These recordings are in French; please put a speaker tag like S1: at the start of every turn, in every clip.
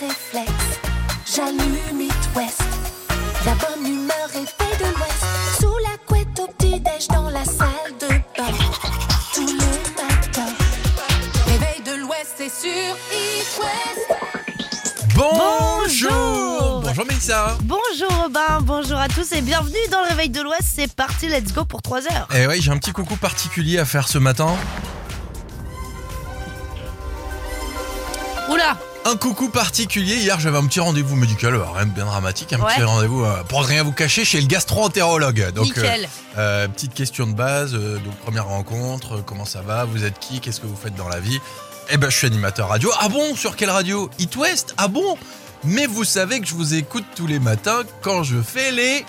S1: réflexe. J'allume It West. La bonne humeur est faite de l'Ouest. Sous la couette au petit-déj dans la salle de bain. Tous les matins. Réveil de l'Ouest, c'est sur It West.
S2: Bonjour Bonjour Mélissa
S3: Bonjour Robin, bonjour à tous et bienvenue dans le Réveil de l'Ouest. C'est parti, let's go pour 3 heures.
S2: Eh ouais, j'ai un petit coucou particulier à faire ce matin. Un coucou particulier, hier j'avais un petit rendez-vous médical, euh, rien de bien dramatique, un petit rendez-vous euh, pour rien vous cacher chez le gastro-entérologue. Donc,
S3: Nickel.
S2: euh, euh, petite question de base, donc première rencontre, comment ça va, vous êtes qui, qu'est-ce que vous faites dans la vie? Eh ben je suis animateur radio. Ah bon, sur quelle radio? It West? Ah bon? Mais vous savez que je vous écoute tous les matins quand je fais les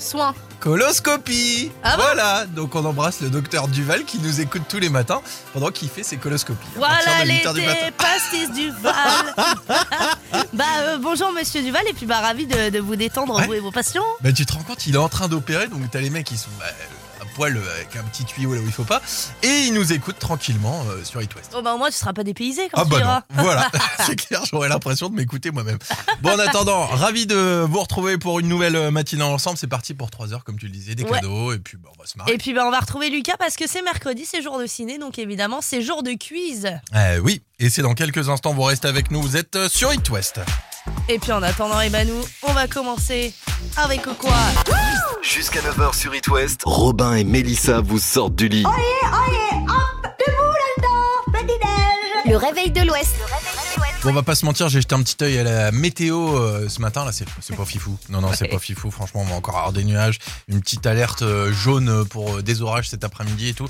S3: Soin.
S2: Coloscopies.
S3: Ah bon
S2: voilà, donc on embrasse le docteur Duval qui nous écoute tous les matins pendant qu'il fait ses coloscopies.
S3: Voilà
S2: de 8 heures du
S3: l'été, pastis Duval. bah euh, bonjour monsieur Duval et puis bah ravi de, de vous détendre
S2: Ouais.
S3: vous et vos patients.
S2: Bah, tu te rends compte, il est en train d'opérer, donc t'as les mecs qui sont bah, poil euh, avec un petit tuyau là où il faut pas, et ils nous écoutent tranquillement euh, sur It West.
S3: Oh bah au moins tu seras pas dépaysé quand
S2: Ah
S3: tu
S2: bah
S3: iras.
S2: non, voilà, c'est clair, j'aurais l'impression de m'écouter moi-même. Bon, en attendant, ravi de vous retrouver pour une nouvelle euh, matinée ensemble. C'est parti pour 3 heures, comme tu le disais, des
S3: Ouais.
S2: cadeaux, et puis bah, on va se marrer.
S3: Et puis bah on va retrouver Lucas parce que c'est mercredi, c'est jour de ciné donc évidemment c'est jour de quiz.
S2: Euh, oui, et c'est dans quelques instants, vous restez avec nous, vous êtes sur It West.
S3: Et puis en attendant eh ben nous on va commencer avec quoi?
S4: Jusqu'à 9h sur It West, Robin et Mélissa vous sortent du lit.
S1: Le réveil de l'Ouest.
S2: Bon, on va pas se mentir, j'ai jeté un petit œil à la météo euh, ce matin. Là, c'est c'est pas fifou. Non, non, c'est pas fifou. Franchement, on va encore avoir des nuages. Une petite alerte euh, jaune pour euh, des orages cet après-midi et tout.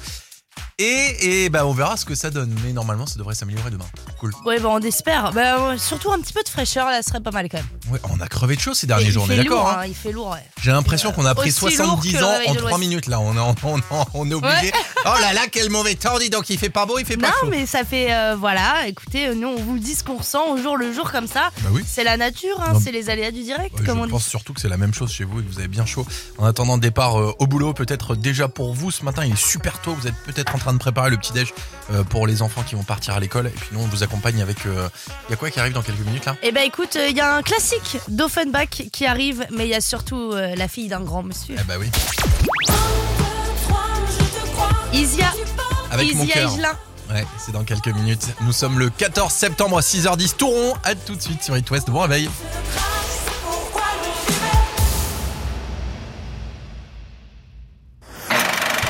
S2: Et, et bah, on verra ce que ça donne. Mais normalement, ça devrait s'améliorer demain. Cool.
S3: Ouais bah on espère. Bah euh, surtout un petit peu de fraîcheur là serait pas mal quand même.
S2: Ouais, on a crevé de chaud ces
S3: Et
S2: derniers
S3: il
S2: jours, on est d'accord hein
S3: hein, il fait lourd ouais.
S2: J'ai l'impression qu'on a pris
S3: Aussi lourd
S2: 70
S3: que le
S2: ans
S3: réveil
S2: en
S3: de
S2: 3
S3: l'Ouest.
S2: minutes là. On, est- on, on, on est obligé. Oh là là, quel mauvais temps, dis donc. Il fait pas beau, il fait pas
S3: Non
S2: chaud.
S3: mais ça fait euh, voilà, écoutez, euh, nous on vous dit ce qu'on ressent au jour le jour comme ça.
S2: Bah oui.
S3: C'est la nature, hein,
S2: Non.
S3: c'est les aléas du direct,
S2: Ouais,
S3: comme on
S2: je
S3: dit.
S2: pense surtout que c'est la même chose chez vous et que vous avez bien chaud. En attendant le départ euh, au boulot, peut-être déjà pour vous ce matin, il est super tôt. Vous êtes peut-être en train de préparer le petit-déj euh, pour les enfants qui vont partir à l'école. Et puis nous, on vous accompagne avec. Il y a quoi qui arrive dans quelques minutes là?
S3: Eh ben écoute, il y a un classique d'Offenbach qui arrive, mais il y a surtout euh, la fille d'un grand monsieur.
S2: Eh bah oui.
S3: Isia,
S2: Avec mon
S3: Isia
S2: cœur. Ouais, c'est dans quelques minutes. Nous sommes le 14 septembre à 6h10. Touron, à tout de suite sur It West. Bon réveil.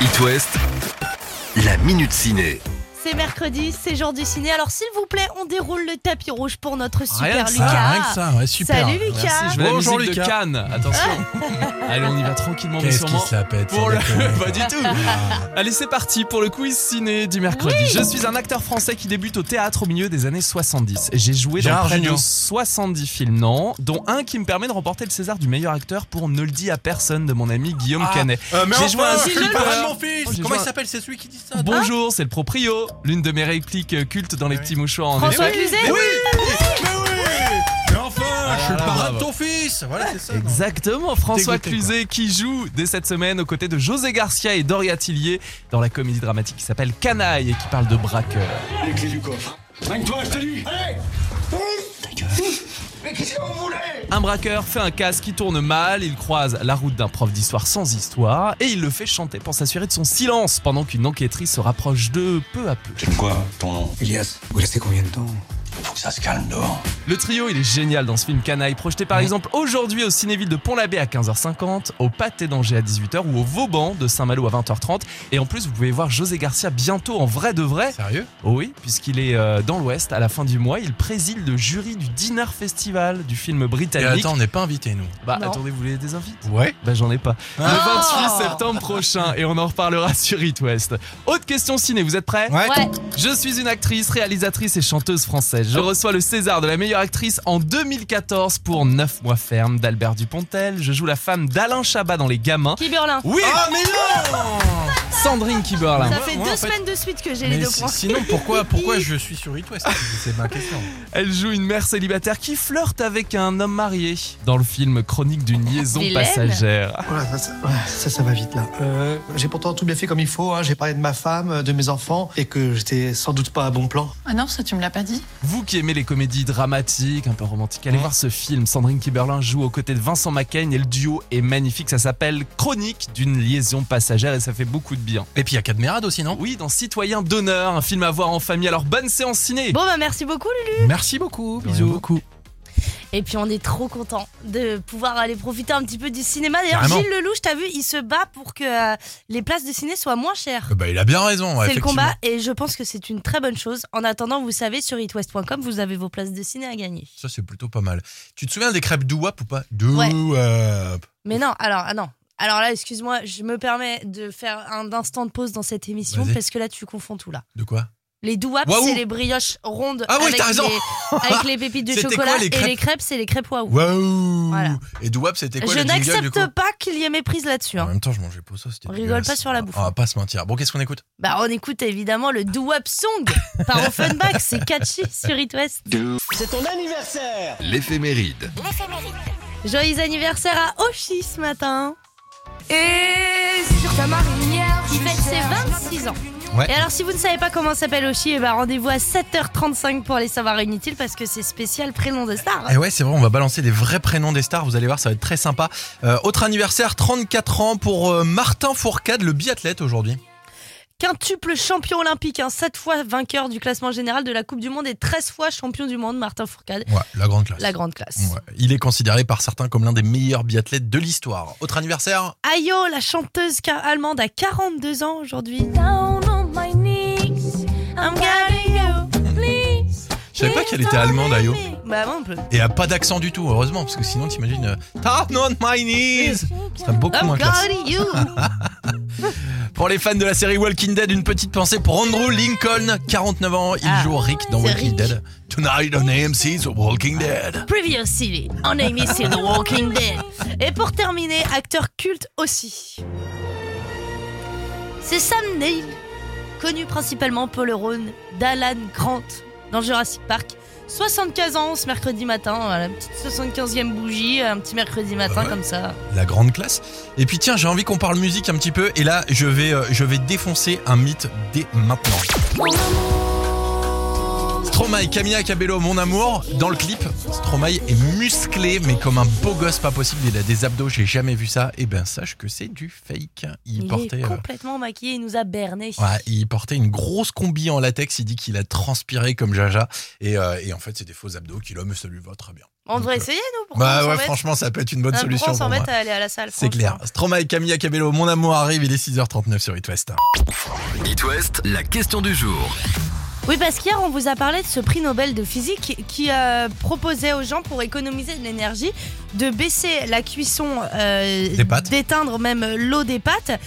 S4: It West, la minute ciné.
S3: C'est mercredi, c'est jour du ciné. Alors s'il vous plaît, on déroule le tapis rouge pour notre super
S5: que
S3: Lucas.
S2: Ah, rien que ça, ouais, super.
S3: Salut Lucas.
S5: Merci, je veux
S2: Bonjour,
S5: la musique
S2: Lucas.
S5: de Cannes. Attention. Allez, on y va tranquillement mais
S2: Qu'est-ce qui
S5: sûrement.
S2: se la pète
S5: Pour le... Pas du tout. Allez, c'est parti pour le quiz ciné du mercredi. Je suis un acteur français qui débute au théâtre au milieu des années 70. J'ai joué dans
S2: Gérard
S5: près
S2: Jugnot.
S5: de 70 films, non, dont un qui me permet de remporter le César du meilleur acteur pour Ne le dis à personne de mon ami Guillaume
S2: Ah,
S5: Canet.
S2: Euh, mais
S5: J'ai
S2: enfin,
S5: joué un
S2: c'est
S5: flipper.
S2: pas vraiment mon fils.
S5: J'ai
S2: Comment
S5: joué
S2: il
S5: un-
S2: s'appelle? C'est celui qui dit ça?
S5: Bonjour, c'est le proprio. L'une de mes répliques cultes dans les petits mouchoirs en
S3: François. Cluzet
S2: Mais oui Mais oui Mais enfin,
S5: Ah
S2: je suis le parrain de ton fils Voilà, c'est ça. non
S5: Exactement, François
S2: Dégoûté,
S5: Cluzet qui joue dès cette semaine aux côtés de José Garcia et Doria Tillier dans la comédie dramatique qui s'appelle Canaille et qui parle de braqueur.
S6: Les clés du coffre. Magne-toi, je te dis Allez Mais qu'est-ce que vous voulez?
S5: Un braqueur fait un casse qui tourne mal, il croise la route d'un prof d'histoire sans histoire et il le fait chanter pour s'assurer de son silence pendant qu'une enquêtrice se rapproche d'eux peu à peu.
S6: C'est quoi ton nom?
S7: Elias, vous restez combien de temps?
S6: Faut que ça se calme dehors.
S5: Le trio, il est génial dans ce film Canaille, projeté par exemple aujourd'hui au Cinéville de Pont-l'Abbé à 15h50, au Pâté d'Angers à 18h ou au Vauban de Saint-Malo à 20h30. Et en plus, vous pouvez voir José Garcia bientôt en vrai de vrai.
S2: Sérieux?
S5: Oh oui, puisqu'il est euh, dans l'Ouest à la fin du mois, il préside le jury du Dinner Festival du film
S2: Et
S5: britannique.
S2: attends, on n'est pas invités, nous.
S5: bah
S3: Non.
S5: attendez, vous voulez des invites?
S2: Ouais.
S5: Bah j'en ai pas.
S2: Ah.
S5: Le 28 septembre prochain et on en reparlera sur It West. Autre question ciné, vous êtes prêts?
S2: Ouais.
S3: Ouais.
S5: Je suis une actrice, réalisatrice et chanteuse française. Je reçois le César de la meilleure actrice en 2014 pour 9 mois ferme d'Albert Dupontel. Je joue la femme d'Alain Chabat dans Les Gamins.
S3: Qui Berlin.
S5: Oui,
S2: Ah, mais non
S5: Sandrine Kiberlin.
S3: Ça fait
S2: moi,
S3: deux
S2: en fait-
S3: semaines de suite que j'ai les
S2: Mais
S3: deux
S2: si-
S3: points.
S2: sinon, pourquoi, pourquoi je suis sur It West? C'est ma question.
S5: Elle joue une mère célibataire qui flirte avec un homme marié dans le film Chronique d'une liaison
S3: Vilaine.
S5: passagère.
S7: Voilà, ça, ça, ouais, ça, ça va vite là. Euh, j'ai pourtant tout bien fait comme il faut. hein. J'ai parlé de ma femme, de mes enfants et que j'étais sans doute pas à bon plan.
S8: Ah non, ça tu me l'as pas dit.
S5: Vous Vous qui aimez les comédies dramatiques, un peu romantiques, allez
S2: Ouais.
S5: voir ce film. Sandrine Kiberlin joue aux côtés de Vincent McCain et le duo est magnifique. Ça s'appelle Chronique d'une liaison passagère et ça fait beaucoup de bien.
S2: Et puis il y a Cadmerade aussi, non?
S5: Oui, dans Citoyen d'honneur, un film à voir en famille. Alors bonne séance ciné.
S3: Bon bah merci beaucoup Lulu.
S2: Merci beaucoup, bisous.
S5: beaucoup.
S3: Et puis on est trop content de pouvoir aller profiter un petit peu du cinéma. D'ailleurs
S2: Carrément.
S3: Gilles Lelouch, t'as vu, il se bat pour que euh, les places de ciné soient moins chères.
S2: Bah, il a bien raison, ouais,
S3: c'est le
S2: effectivement.
S3: combat et je pense que c'est une très bonne chose. En attendant, vous savez, sur itwest.com, vous avez vos places de ciné à gagner.
S2: Ça, c'est plutôt pas mal. Tu te souviens des crêpes Douap ou pas?
S3: Ouais.
S2: Douap.
S3: Mais non, alors, ah non. Alors là, excuse-moi, je me permets de faire un instant de pause dans cette émission
S2: Vas-y.
S3: parce que là, tu confonds tout là.
S2: De quoi?
S3: Les douaps, c'est les brioches rondes
S2: Ah oui,
S3: avec,
S2: t'as raison.
S3: les, avec les pépites de chocolat
S2: quoi, les
S3: et
S2: crêpes
S3: les crêpes, c'est les crêpes waouh.
S2: Waouh
S3: Voilà.
S2: Et Douap, c'était quoi
S3: je n'accepte pas qu'il y ait méprise là-dessus.
S2: En
S3: hein.
S2: même temps, je mangeais pas ça, c'était
S3: On rigole pas sur la bouffe.
S2: On va pas se mentir. Bon, qu'est-ce qu'on écoute?
S3: Bah, on écoute évidemment le doo-wop song par Offenbach, c'est catchy sur It West.
S4: L'éphéméride.
S3: Joyeux anniversaire à Oshi ce matin.
S1: Et sur ta marinière,
S3: Il fête ses 26 ans.
S2: Ouais.
S3: Et alors, si vous ne savez pas comment s'appelle Oshi, eh ben, rendez-vous à 7h35 pour les savoirs inutiles parce que c'est spécial prénom de star.
S2: Et ouais, c'est vrai, on va balancer les vrais prénoms des stars. Vous allez voir, ça va être très sympa. Euh, autre anniversaire, 34 ans pour euh, Martin Fourcade, le biathlète aujourd'hui.
S3: Quintuple champion olympique, hein, 7 fois vainqueur du classement général de la Coupe du Monde et 13 fois champion du monde, Martin Fourcade.
S2: Ouais, la grande classe.
S3: La grande classe.
S2: Ouais. Il est considéré par certains comme l'un des meilleurs biathlètes de l'histoire. Autre anniversaire,
S3: Ayo, la chanteuse allemande, a 42 ans aujourd'hui.
S1: Down on my knees,
S3: I'm getting you, please.
S2: je savais pas qu'elle était allemande, Ayo.
S3: Bah, moi, on peut.
S2: Et a pas d'accent du tout, heureusement, parce que sinon, t'imagines, euh, Down on my knees Ce serait beaucoup
S3: I'm
S2: moins classe.
S3: you.
S2: Pour les fans de la série Walking Dead, une petite pensée pour Andrew Lincoln, 49 ans. Il
S3: Ah,
S2: joue Rick dans Walking
S3: Rick.
S2: Dead. Tonight on AMC, The Walking Dead.
S3: Previously on ABC The Walking Dead. Et pour terminer, acteur culte aussi. C'est Sam Neill, connu principalement pour le rôle d'Alan Grant dans Jurassic Park. 75 ans ce mercredi matin, voilà, petite 75e bougie, un petit mercredi matin
S2: ouais.
S3: comme ça.
S2: La grande classe. Et puis tiens, j'ai envie qu'on parle musique un petit peu. Et là, je vais, euh, je vais défoncer un mythe dès maintenant.
S1: mon amour.
S2: Stromae, Camilla Cabello, mon amour. Dans le clip, Stromae est musclé, mais comme un beau gosse pas possible. Il a des abdos, j'ai jamais vu ça. Et ben sache que c'est du fake. Il,
S3: Il
S2: portait.
S3: est
S2: euh,
S3: complètement maquillé, il nous a berné.
S2: Ouais, il portait une grosse combi en latex. Il dit qu'il a transpiré comme Jaja. Et, euh, et en fait, c'est des faux abdos qu'il a, mais ça lui va très bien.
S3: On devrait
S2: euh,
S3: essayer nous
S2: Bah ouais, franchement, ça peut être une bonne solution
S3: Pourquoi on
S2: pour moi.
S3: s'embête à aller à la salle
S2: C'est clair. Stromae, Camilla Cabello, mon amour arrive. Il est 6h39 sur It West.
S4: It West, la question du jour.
S3: Oui, parce qu'hier, on vous a parlé de ce prix Nobel de physique qui euh, proposait aux gens, pour économiser de l'énergie, de baisser la cuisson, euh,
S2: Des pâtes.
S3: d'éteindre même l'eau des pâtes,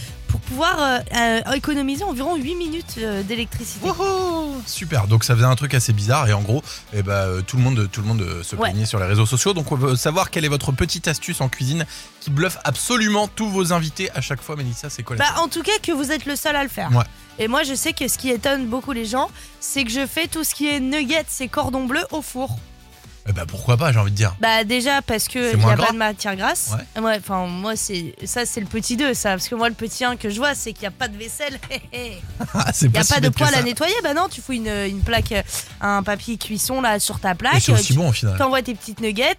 S3: pouvoir euh, euh, économiser environ 8 minutes euh, d'électricité.
S2: Super. Donc ça faisait un truc assez bizarre et en gros, eh ben, tout le monde, tout le monde se
S3: Ouais.
S2: plaignait sur les réseaux sociaux. Donc on veut savoir quelle est votre petite astuce en cuisine qui bluffe absolument tous vos invités à chaque fois. Mélissa, c'est quoi la
S3: Bah, en tout cas, que vous êtes le seul à le faire.
S2: Ouais.
S3: Et moi, je sais que ce qui étonne beaucoup les gens, c'est que je fais tout ce qui est nuggets et cordons bleus au four.
S2: Eh ben, pourquoi pas, j'ai envie de dire.
S3: Bah déjà parce que il n'y a
S2: gras
S3: pas de matière grasse.
S2: Ouais.
S3: Ouais, enfin moi c'est ça c'est le petit 2 ça parce que moi le petit 1 que je vois c'est qu'il n'y a pas de vaisselle. Il n'y a pas de poêle à nettoyer. Bah non, tu fous une, une plaque euh, un papier cuisson là sur ta plaque.
S2: c'est aussi
S3: tu
S2: bon au final.
S3: t'envoies tes petites nuggets,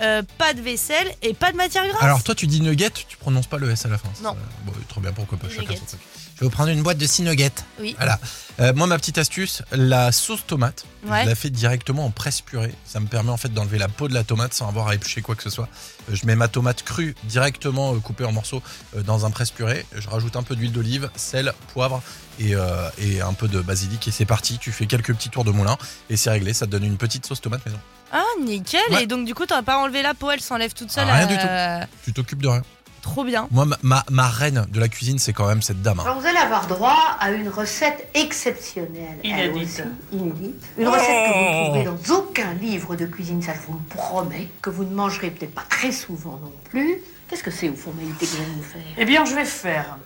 S3: euh, pas de vaisselle et pas de matière grasse.
S2: Alors toi, tu dis nugget, tu prononces pas le S à la fin.
S3: Non.
S2: Bon, trop bien, pourquoi pas. Chacun
S3: Nuggets.
S2: son truc. Vais vous prendre une boîte de 6 nuggets.
S3: Oui.
S2: Voilà. Euh, moi, ma petite astuce, la sauce tomate,
S3: Ouais.
S2: je la fais directement en presse purée. Ça me permet en fait d'enlever la peau de la tomate sans avoir à éplucher quoi que ce soit. Euh, je mets ma tomate crue directement euh, coupée en morceaux dans un presse purée. Je rajoute un peu d'huile d'olive, sel, poivre et, et un peu de basilic et c'est parti. Tu fais quelques petits tours de moulin et c'est réglé. Ça te donne une petite sauce tomate maison.
S3: Ah nickel
S2: Ouais.
S3: et donc du coup t'auras pas enlevé la peau, elle s'enlève toute seule.
S2: Ah, rien du
S3: euh,
S2: Tu t'occupes de rien.
S3: Trop bien.
S2: Moi, ma, ma, ma reine de la cuisine, c'est quand même cette dame. hein.
S8: Alors vous allez avoir droit à une recette exceptionnelle. elle
S9: Inédite.
S8: aussi, inédite. Une recette que vous ne trouverez dans aucun livre de cuisine, ça je vous le promets, que vous ne mangerez peut-être pas très souvent non plus. Qu'est-ce que c'est au fond, Maïté, que vous allez nous faire?
S9: Eh bien, je vais faire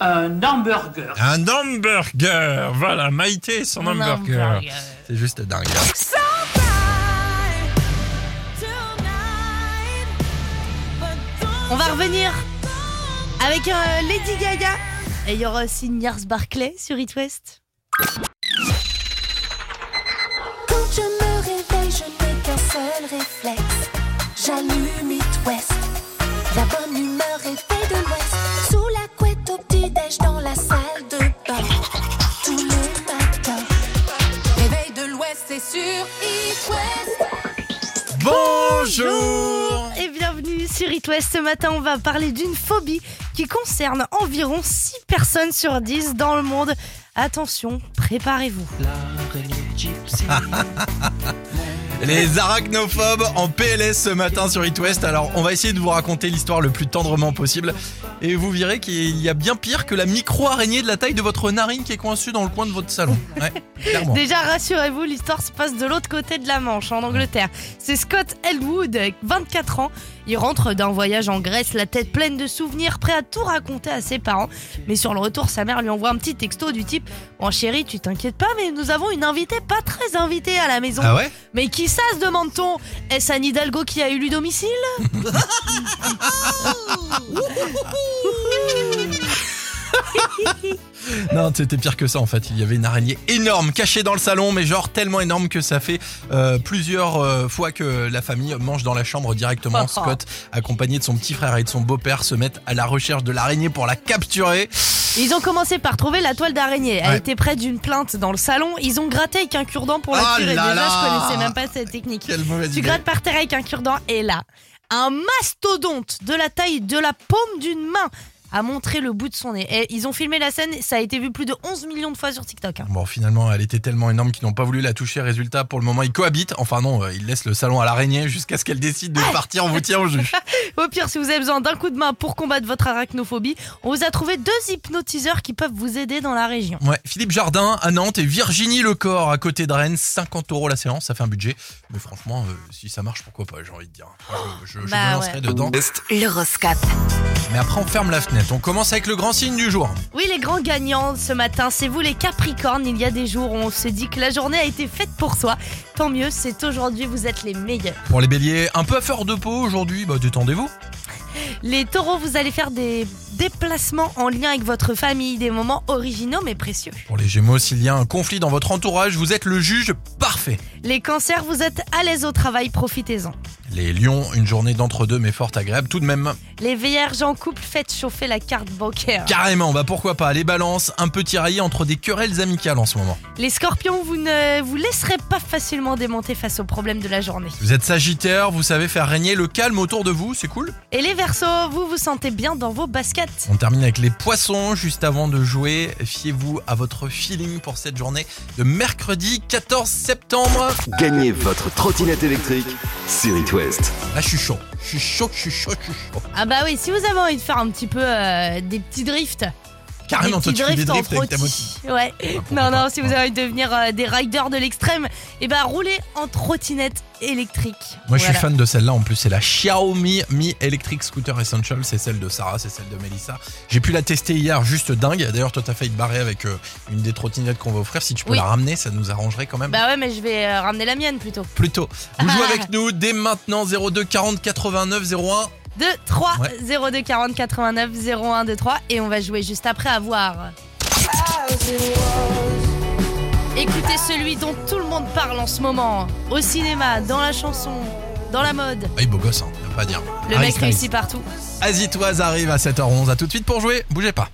S9: un hamburger.
S2: Un hamburger Voilà, Maïté, son
S3: Un
S2: hamburger.
S3: hamburger.
S2: C'est juste dingue.
S3: On va revenir avec euh, Lady Gaga. Et il y aura aussi Niars Barclay sur It West.
S1: Quand je me réveille, je n'ai qu'un seul réflexe. J'allume It West. La bonne humeur est faite de l'Ouest. Sous la couette au petit-déj dans la salle de bain. Tout le matin. Réveil de l'Ouest, c'est sur It West.
S2: Bonjour
S3: bienvenue sur It West. Ce matin, on va parler d'une phobie qui concerne environ 6 personnes sur 10 dans le monde. Attention, préparez-vous.
S2: Les arachnophobes en PLS ce matin sur It West. Alors, on va essayer de vous raconter l'histoire le plus tendrement possible. Et vous verrez qu'il y a bien pire que la micro-araignée de la taille de votre narine qui est coincée dans le coin de votre salon. Ouais.
S3: Déjà, rassurez-vous, l'histoire se passe de l'autre côté de la Manche, en Angleterre. C'est Scott Elwood, avec 24 ans. Il rentre d'un voyage en Grèce, la tête pleine de souvenirs, prêt à tout raconter à ses parents. Mais sur le retour, sa mère lui envoie un petit texto du type Bon, chérie, tu t'inquiètes pas, mais nous avons une invitée pas très invitée à la maison.
S2: Ah ouais?
S3: Mais qui ça, se demande-t-on? Est-ce Anne Hidalgo qui a élu domicile?
S2: Non, c'était pire que ça en fait. Il y avait une araignée énorme cachée dans le salon, mais genre tellement énorme que ça fait euh, plusieurs euh, fois que la famille mange dans la chambre directement. Scott, accompagné de son petit frère et de son beau-père, se mettent à la recherche de l'araignée pour la capturer.
S3: Ils ont commencé par trouver la toile d'araignée. Elle
S2: Ouais.
S3: était près d'une plainte dans le salon. Ils ont gratté avec un cure-dent pour la
S2: Ah.
S3: Et
S2: là
S3: Déjà,
S2: là
S3: je connaissais même pas cette technique.
S2: Quelle mauvaise
S3: Tu
S2: idée.
S3: grattes par terre avec un cure-dent et là, un mastodonte de la taille de la paume d'une main a montré le bout de son nez. Et ils ont filmé la scène, ça a été vu plus de 11 millions de fois sur TikTok. hein.
S2: Bon, finalement, elle était tellement énorme qu'ils n'ont pas voulu la toucher. Résultat, pour le moment, ils cohabitent. Enfin non, euh, ils laissent le salon à l'araignée jusqu'à ce qu'elle décide de partir. On vous tient au jus.
S3: Au pire, si vous avez besoin d'un coup de main pour combattre votre arachnophobie, on vous a trouvé deux hypnotiseurs qui peuvent vous aider dans la région.
S2: Ouais, Philippe Jardin à Nantes et Virginie Lecor à côté de Rennes. 50 euros la séance, ça fait un budget. Mais franchement, euh, si ça marche, pourquoi pas, j'ai envie de dire. Je, je, je
S3: Bah
S2: me lancerai
S3: ouais.
S2: dedans.
S1: L'horoscope.
S2: Mais après, on ferme la fenêtre. On commence avec le grand signe du jour.
S3: Oui, les grands gagnants ce matin, c'est vous les Capricornes. Il y a des jours où on se dit que la journée a été faite pour soi. Tant mieux, c'est aujourd'hui, vous êtes les meilleurs.
S2: Pour les béliers, un peu à fleur de peau aujourd'hui, bah détendez-vous.
S3: Les taureaux, vous allez faire des déplacements en lien avec votre famille, des moments originaux mais précieux.
S2: Pour les gémeaux, s'il y a un conflit dans votre entourage, vous êtes le juge parfait.
S3: Les cancers, vous êtes à l'aise au travail, profitez-en.
S2: Les lions, une journée d'entre-deux mais fort agréable tout de même.
S3: Les vierges en couple, faites chauffer la carte bancaire.
S2: Carrément, bah pourquoi pas. Les balances, un peu tiraillés entre des querelles amicales en ce moment.
S3: Les scorpions, vous ne vous laisserez pas facilement démonter face aux problèmes de la journée.
S2: Vous êtes sagittaire, vous savez faire régner le calme autour de vous, c'est cool.
S3: Et les versos, vous vous sentez bien dans vos baskets.
S2: On termine avec les poissons. Juste avant de jouer, fiez-vous à votre feeling pour cette journée de mercredi 14 septembre.
S4: Gagnez votre trottinette électrique sur It West.
S2: Là, je suis chaud. Je suis chaud, je suis chaud, je suis chaud.
S3: Ah bah oui, si vous avez envie de faire un petit peu euh, des petits drifts.
S2: Carrément, toi, tu fais des
S3: drifts
S2: avec ta moto.
S3: Ouais.
S2: pourquoi
S3: non, non, si vous avez envie de devenir euh, des riders de l'extrême, et bah roulez en trottinette électrique.
S2: Moi, je suis
S3: Voilà.
S2: fan de celle-là. En plus, c'est la Xiaomi Mi Electric Scooter Essential. C'est celle de Sarah, c'est celle de Melissa. J'ai pu la tester hier, juste dingue. D'ailleurs, toi, t'as failli te barrer avec euh, une des trottinettes qu'on va offrir. Si tu peux
S3: Oui.
S2: la ramener, ça nous arrangerait quand même.
S3: Bah ouais, mais je vais euh, ramener la mienne plutôt.
S2: Plutôt. Vous jouez avec nous dès maintenant 02 40 89 01.
S3: 2, 3,
S2: Ouais.
S3: 02 40 89 01 2 3 et on va jouer juste après avoir. Écoutez celui dont tout le monde parle en ce moment, au cinéma, dans la chanson, dans la mode.
S2: Ah, il est beau gosse, hein, y a pas à dire.
S3: Le
S2: Harry
S3: mec
S2: Styles.
S3: réussit partout.
S2: Azitoise arrive à 7h11. À tout de suite pour jouer. Bougez pas.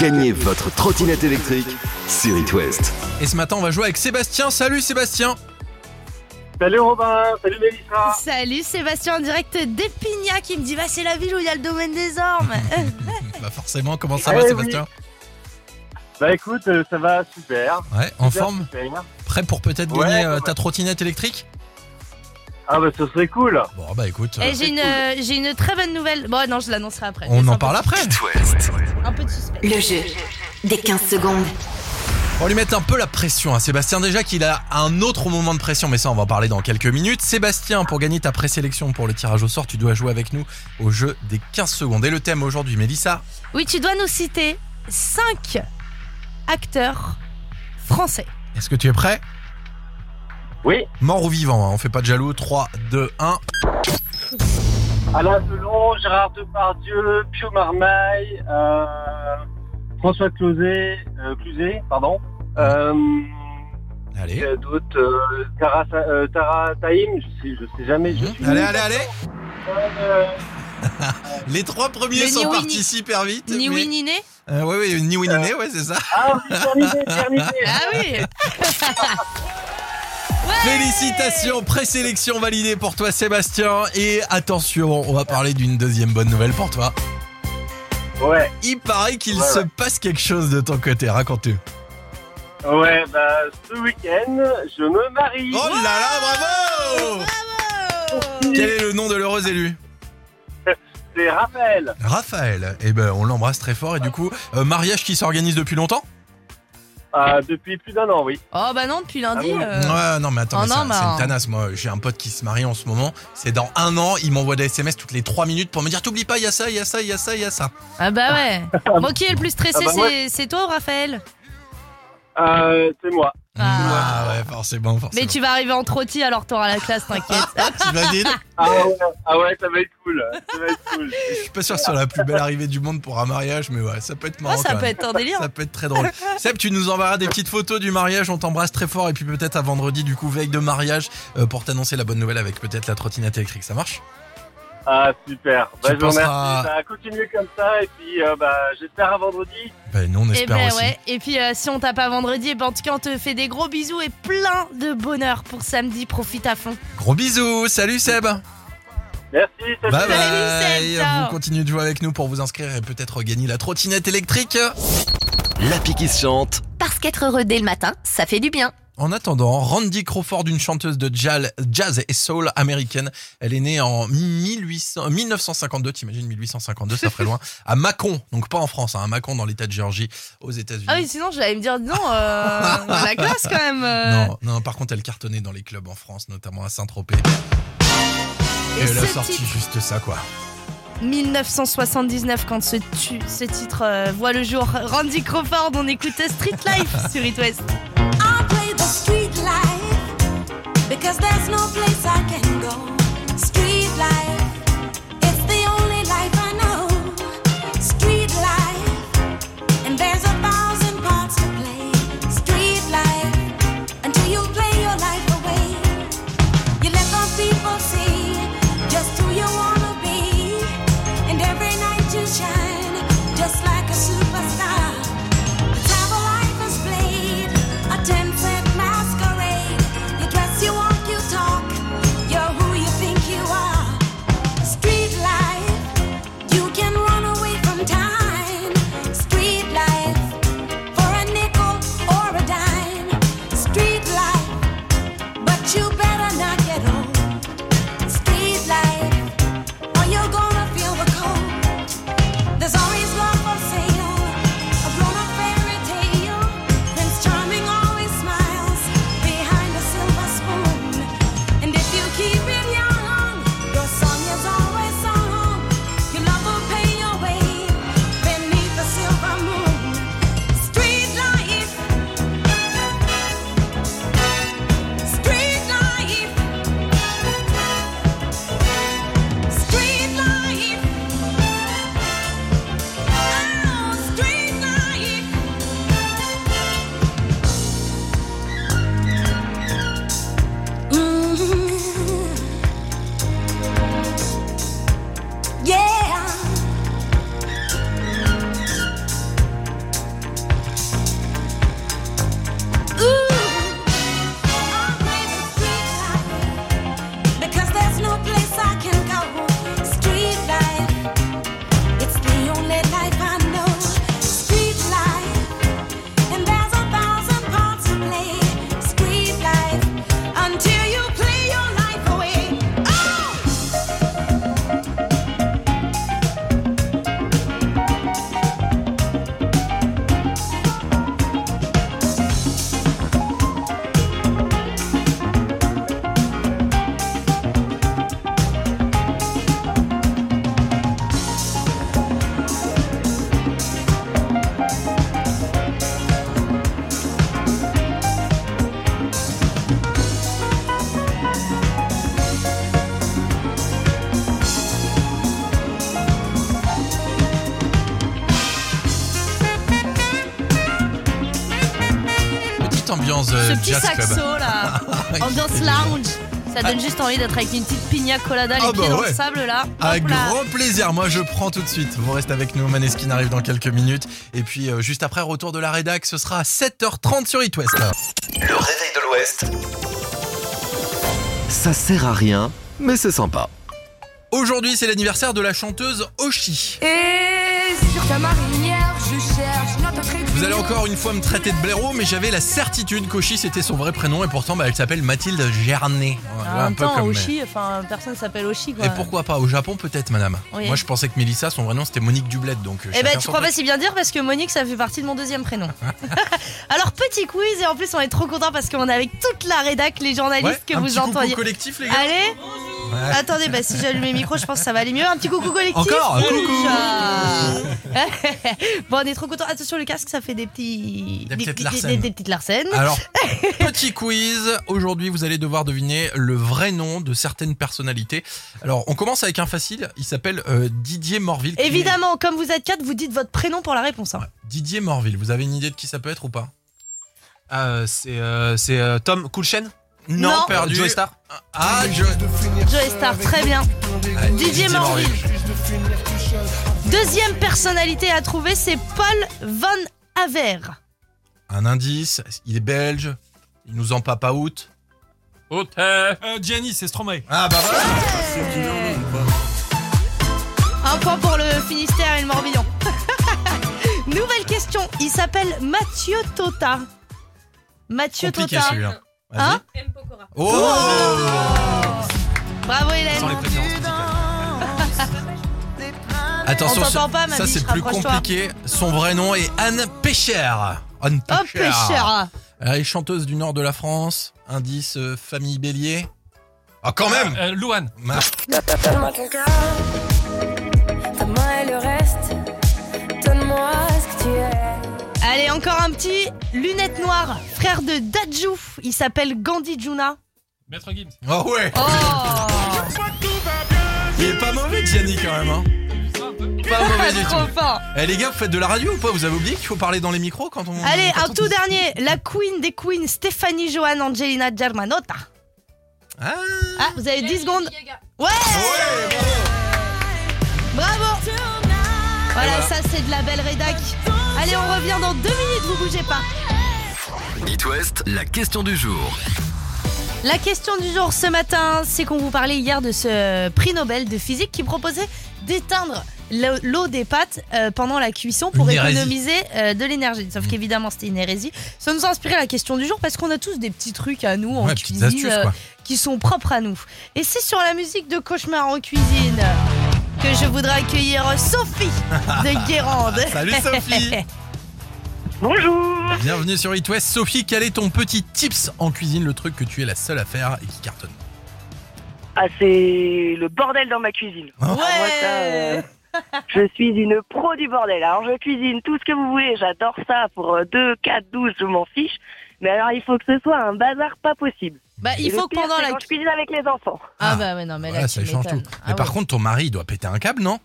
S4: Gagnez votre trottinette électrique sur It West.
S2: Et ce matin, on va jouer avec Sébastien. Salut Sébastien.
S10: Salut Robin, salut Mélissa.
S3: Salut Sébastien en direct d'Épignac qui me dit bah c'est la ville où il y a le domaine des ormes.
S2: Bah forcément, comment ça
S10: Eh
S2: va
S10: oui.
S2: Sébastien?
S10: Bah écoute, euh, ça va super.
S2: Ouais, en
S10: Super,
S2: forme?
S10: super.
S2: Prêt pour peut-être
S10: Ouais,
S2: gagner euh, ta trottinette électrique?
S10: Ah bah ce serait cool.
S2: Bon bah écoute,
S3: Et
S2: euh,
S3: j'ai une, j'ai une très bonne nouvelle. Bon non je l'annoncerai après.
S2: on en parle après.
S3: Un peu de suspense.
S1: Le jeu des 15 secondes.
S2: On va lui mettre un peu la pression à Sébastien déjà qu'il a un autre moment de pression mais ça on va en parler dans quelques minutes. Sébastien pour gagner ta présélection pour le tirage au sort tu dois jouer avec nous au jeu des 15 secondes. Et le thème aujourd'hui Mélissa
S3: Oui tu dois nous citer 5 acteurs français.
S2: Est-ce que tu es prêt?
S10: Oui.
S2: Mort ou vivant, hein, on fait pas de jaloux. 3, 2, 1.
S10: Alain Delon, Gérard Depardieu, Pio Marmaille, euh, François Closet, euh, Cluzet, pardon. Euh,
S2: Allez.
S10: euh, d'autres euh, Tara, euh, Tara Taïm, je sais, je sais jamais. Je suis
S2: Mhm. Allez, allez, allez
S10: Euh,
S2: Les trois premiers
S3: Le
S2: sont
S3: oui,
S2: partis super vite.
S3: Ni oui ni né
S2: Euh, ni oui ni né, ouais, c'est ça.
S10: Ah oui, terminé, terminé.
S3: Ah oui
S2: Félicitations, présélection validée pour toi Sébastien. Et attention, on va parler d'une deuxième bonne nouvelle pour toi.
S10: Ouais,
S2: Il paraît qu'il
S10: Ouais,
S2: se
S10: ouais.
S2: passe quelque chose de ton côté, raconte-nous.
S10: ouais, bah ce week-end, je me marie.
S2: Oh là là, bravo Quel est le nom de l'heureux élu
S10: C'est Raphaël.
S2: Raphaël. Eh ben, on l'embrasse très fort. Et du coup, euh, mariage qui s'organise depuis longtemps
S10: Ah, depuis plus d'un an, oui.
S3: Oh bah non, depuis lundi.
S10: Ah
S3: euh,
S2: Ouais, non, mais attends,
S3: Oh
S2: mais
S3: non,
S2: c'est
S3: un-
S2: une tanasse. Moi, j'ai un pote qui se marie en ce moment. C'est dans un an, il m'envoie des SMS toutes les 3 minutes pour me dire T'oublies pas, il y a ça, il y a ça, il y a ça, il y a ça.
S3: Ah bah ouais. Bon, qui est le plus stressé
S10: Ah bah
S3: c'est-
S10: ouais.
S3: C'est toi ou Raphaël
S10: Euh, c'est moi.
S3: Ah.
S2: ouais, forcément, forcément.
S3: Mais tu vas arriver en trottis alors t'auras la classe, t'inquiète.
S2: T'imagines
S10: Ah ouais, ah ouais, ça va être cool. Ça va être cool.
S2: Je suis pas sûr que ce soit la plus belle arrivée du monde pour un mariage, mais ouais, ça peut être marrant.
S3: Oh, ça
S2: quand
S3: peut
S2: même.
S3: être un délire.
S2: Ça peut être très drôle. Seb, tu nous enverras des petites photos du mariage, on t'embrasse très fort et puis peut-être à vendredi du coup veille de mariage euh, pour t'annoncer la bonne nouvelle avec peut-être la trottinette électrique, ça marche?
S10: Ah, super. Bah,
S2: Tu
S10: je vous remercie.
S2: penseras-
S10: Bah, continuez comme ça et puis euh, bah, j'espère à vendredi.
S2: Ben nous on
S3: Et
S2: espère
S3: ben
S2: aussi.
S3: ouais. Et puis euh, si on t'a pas vendredi, eh ben, en tout cas on te fait des gros bisous et plein de bonheur pour samedi. Profite à fond.
S2: Gros bisous, salut Seb
S10: Merci. salut.
S2: Bye bye
S3: Seb, ciao.
S2: Vous continuez de jouer avec nous pour vous inscrire et peut-être gagner la trottinette électrique.
S4: L'appli qui se chante.
S1: Parce qu'être heureux dès le matin, ça fait du bien.
S2: En attendant, Randy Crawford, une chanteuse de jazz, et soul américaine, elle est née en 1800, 1952, t'imagines 1852, ça ferait loin, à Macon, donc pas en France, hein, à Macon dans l'état de Géorgie, aux États-Unis.
S3: Ah oui, sinon j'allais me dire non, euh, la classe quand même. euh.
S2: Non, non, par contre, elle cartonnait dans les clubs en France, notamment à Saint-Tropez. Et,
S3: Et
S2: elle a sorti
S3: titre-
S2: juste ça, quoi.
S3: 1979 quand ce, tu- ce titre euh, voit le jour. Randy Crawford, on écoute Street Life sur It West.
S1: Street life. Because there's no place I can
S3: petit
S2: jazz club.
S3: saxo là, ambiance lounge. Ça donne juste envie d'être avec une petite pina colada, les
S2: Ah
S3: pieds
S2: bah
S3: dans
S2: ouais.
S3: le sable là.
S2: Avec
S3: Hop là.
S2: grand plaisir, moi je prends tout de suite. Vous restez avec nous, Maneskin arrive dans quelques minutes. Et puis euh, juste après, retour de la rédac, ce sera à 7h30 sur It West.
S4: Le réveil de l'Ouest. Ça sert à rien, mais c'est sympa.
S2: Aujourd'hui, c'est l'anniversaire de la chanteuse Oshi.
S1: Et sur ta marinière,
S2: Vous allez encore une fois me traiter de blaireau, mais j'avais la certitude qu'Oshi c'était son vrai prénom et pourtant bah, elle s'appelle Mathilde Gernet. Ouais,
S3: En même temps,
S2: comme-
S3: Oshi, enfin personne s'appelle Oshi quoi.
S2: Et pourquoi pas Au Japon peut-être, madame.
S3: Oui.
S2: Moi je pensais que Mélissa, son vrai nom c'était Monique Dublette, donc. euh,
S3: Eh ben, tu crois pas si bien dire parce que Monique, ça fait partie de mon deuxième prénom. Alors, petit quiz, et en plus, on est trop content parce qu'on est avec toute la rédac, les journalistes
S2: Ouais,
S3: que
S2: un
S3: vous
S2: petit
S3: entendiez.
S2: collectif, les gars.
S3: Allez. Attendez, bah, si j'allume mes micros, je pense que ça va aller mieux. Un petit coucou collectif.
S2: Encore coucou.
S3: Bon, on est trop content. Attention, le casque, ça fait des petits.
S2: Des petites larcènes.
S3: des- des petites larcènes.
S2: Alors, petit quiz. Aujourd'hui, vous allez devoir deviner le vrai nom de certaines personnalités. Alors, on commence avec un facile. Il s'appelle euh, Didier Morville. qui est-
S3: Évidemment, comme vous êtes quatre, vous dites votre prénom pour la réponse. hein.
S2: Didier Morville. Vous avez une idée de qui ça peut être ou pas?
S5: Ah, euh, c'est euh, c'est, euh, Tom Coolchen
S2: Non,
S3: Non.
S2: perdu.
S5: Joey Star
S2: Ah, Joe.
S3: Joey Star, très bien.
S2: Ouais,
S3: Didier Morville. Deuxième personnalité à trouver, c'est Paul Van Aver.
S2: Un indice. Il est belge. Il nous en papa out.
S5: Euh, Gianni, c'est Stromae.
S2: Ah bah voilà.
S3: Un point pour le Finistère et le Morbihan. Nouvelle question. Il s'appelle Mathieu Tota. Mathieu
S2: Compliqué
S3: Tota. Hein
S2: Oh
S3: Bravo Hélène.
S5: Sans les préférences musicales.
S2: Attention,
S3: On t'entend
S2: ça-
S3: pas, ma
S2: ça
S3: biche,
S2: c'est plus
S3: rapproche-toi.
S2: compliqué. Son vrai nom est Anne Pécher. Anne
S3: Oh
S2: Pécher.
S3: pêcheur.
S2: Elle est chanteuse du nord de la France. Indice euh, famille Bélier. Ah quand même
S5: Euh, Louane.
S2: Ma-
S1: ton cœur, le reste,
S3: Allez, encore un petit. Lunettes noires. Frère de Dadju. Il s'appelle Gandhi Juna.
S5: Maître Gims.
S2: Oh ouais
S3: Oh
S2: Il est pas mauvais Gianni quand même hein. Pas mauvais du
S3: Trop
S2: tout.
S3: fort.
S2: Eh les gars, vous faites de la radio ou pas? Vous avez oublié qu'il faut parler dans les micros quand on...
S3: Allez,
S2: quand
S3: un
S2: on-
S3: tout dernier. La queen des queens, Stéphanie Johan Angelina Germanotta.
S2: Ah,
S3: Ah, vous avez 10 secondes. Ouais
S2: ouais,
S3: Bravo Voilà,
S2: voilà.
S3: ça c'est de la belle rédac. Allez, on revient dans deux minutes, vous bougez pas.
S4: It West, la question du jour.
S3: La question du jour ce matin, c'est qu'on vous parlait hier de ce prix Nobel de physique qui proposait d'éteindre l'eau des pâtes euh, pendant la cuisson pour économiser euh, de l'énergie. Sauf qu'évidemment, c'était une hérésie. Ça nous a inspiré la question du jour parce qu'on a tous des petits trucs à nous en
S2: Ouais,
S3: cuisine
S2: astuces
S3: euh, qui sont propres à nous. Et c'est sur la musique de Cauchemar en cuisine que je voudrais accueillir Sophie de Guérande.
S2: Salut, Sophie.
S10: Bonjour
S2: Bienvenue sur It West. Sophie, quel est ton petit tips en cuisine, le truc que tu es la seule à faire et qui cartonne?
S10: Ah, c'est le bordel dans ma cuisine.
S2: Ouais.
S10: Moi, ça, euh, je suis une pro du bordel. Alors, je cuisine tout ce que vous voulez. J'adore ça. Pour euh, 2, 4, 12, je m'en fiche. Mais alors, il faut que ce soit un bazar pas possible.
S3: Bah, il
S10: Et le
S3: faut que
S10: pire,
S3: pendant
S10: c'est
S3: la
S10: quand je cuisine avec les enfants.
S3: Ah bah ouais non mais là tu
S2: ça change tout.
S3: m'étonnes.
S2: Mais
S3: Ah
S2: par
S3: ouais.
S2: contre, ton mari, il doit péter un câble, non?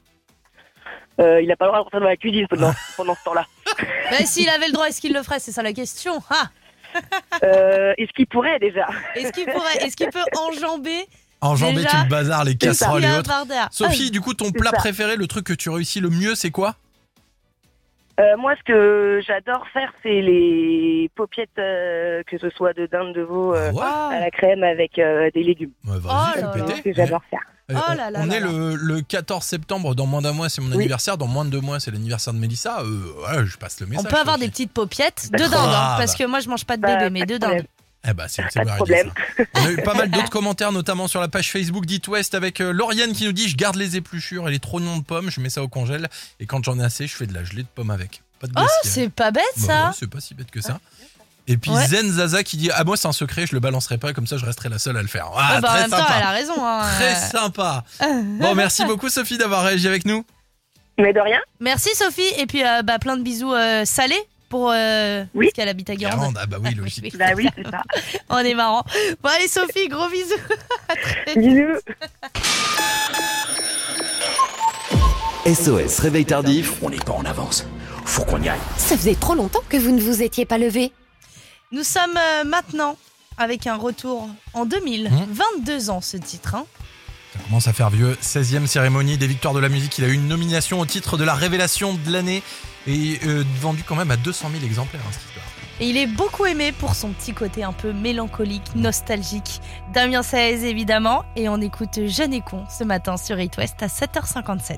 S10: Euh, il n'a pas le droit de rentrer dans la cuisine pendant, pendant ce temps-là.
S3: Bah, s'il avait le droit, est-ce qu'il le ferait? C'est ça la question. Ah
S10: Euh, Est-ce qu'il pourrait déjà?
S3: Est-ce qu'il pourrait, est-ce qu'il peut enjamber
S2: Enjamber
S3: Déjà,
S2: tout le bazar, les casseroles et
S3: a
S2: autres. Sophie, du coup, ton plat
S10: ça.
S2: préféré, le truc que tu réussis le mieux, c'est quoi?
S10: Euh, moi, ce que j'adore faire, c'est les paupiettes, euh, que ce soit de dinde de veau euh.
S3: Ah.
S10: à la crème avec euh, des légumes.
S2: Ouais,
S3: Oh
S2: Vas-y,
S3: là
S2: fais
S3: là.
S10: C'est
S2: péter.
S10: ce que j'adore faire.
S2: Eh,
S3: Oh
S2: on
S3: là là
S2: on
S3: là
S2: est
S3: là.
S2: le, le 14 septembre, dans moins d'un mois, c'est mon
S10: Oui.
S2: anniversaire. Dans moins de deux mois, c'est l'anniversaire de Mélissa. Euh, voilà, je passe le
S3: On
S2: message.
S3: peut avoir des petites paupiètes
S10: Bah,
S3: de dinde, hein, parce
S2: bah.
S3: que moi je mange pas de
S10: Bah,
S3: bébé, mais
S10: pas de
S3: de
S10: problème.
S2: Eh bah, c'est
S10: Pas de
S2: vrai,
S10: problème.
S2: ça. On a eu pas mal d'autres commentaires, notamment sur la page Facebook d'It West avec euh, Lauriane qui nous dit Je garde les épluchures et les trognons de pommes, je mets ça au congèle et quand j'en ai assez, je fais de la gelée de pommes avec. Pas de
S3: Oh, c'est pas bête
S2: Bah
S3: ça
S2: ouais, c'est pas si bête que ça. Et puis
S3: Ouais.
S2: Zen Zaza qui dit Ah, moi, c'est un secret, je le balancerai pas, comme ça, je resterai la seule à le faire. Ah,
S3: Oh, bah, en
S2: très
S3: même temps,
S2: sympa.
S3: elle a raison. hein.
S2: Très sympa. Bon, merci beaucoup, Sophie, d'avoir réagi avec nous.
S10: Mais de rien.
S3: Merci Sophie, et puis euh, bah, plein de bisous euh, salés pour euh,
S10: Oui.
S3: parce qu'elle habite à Guérande.
S2: Guérande, ah bah oui, logique.
S10: Bah oui, c'est ça.
S3: On est marrant. Bon allez Sophie, gros bisous.
S10: Bisous.
S4: SOS, réveil tardif.
S6: On n'est pas en avance. Faut qu'on y aille.
S1: Ça faisait trop longtemps que vous ne vous étiez pas levé.
S3: Nous sommes euh, maintenant avec un retour en 2000.
S2: Mmh.
S3: 22 ans ce titre. hein.
S2: Ça commence à faire vieux. 16e cérémonie des victoires de la musique. Il a eu une nomination au titre de la révélation de l'année et euh, vendu quand même à 200 000 exemplaires. hein, cette histoire.
S3: Et il est beaucoup aimé pour son petit côté un peu mélancolique, nostalgique. Damien Saez évidemment. Et on écoute Jeune et con ce matin sur It West à 7h57.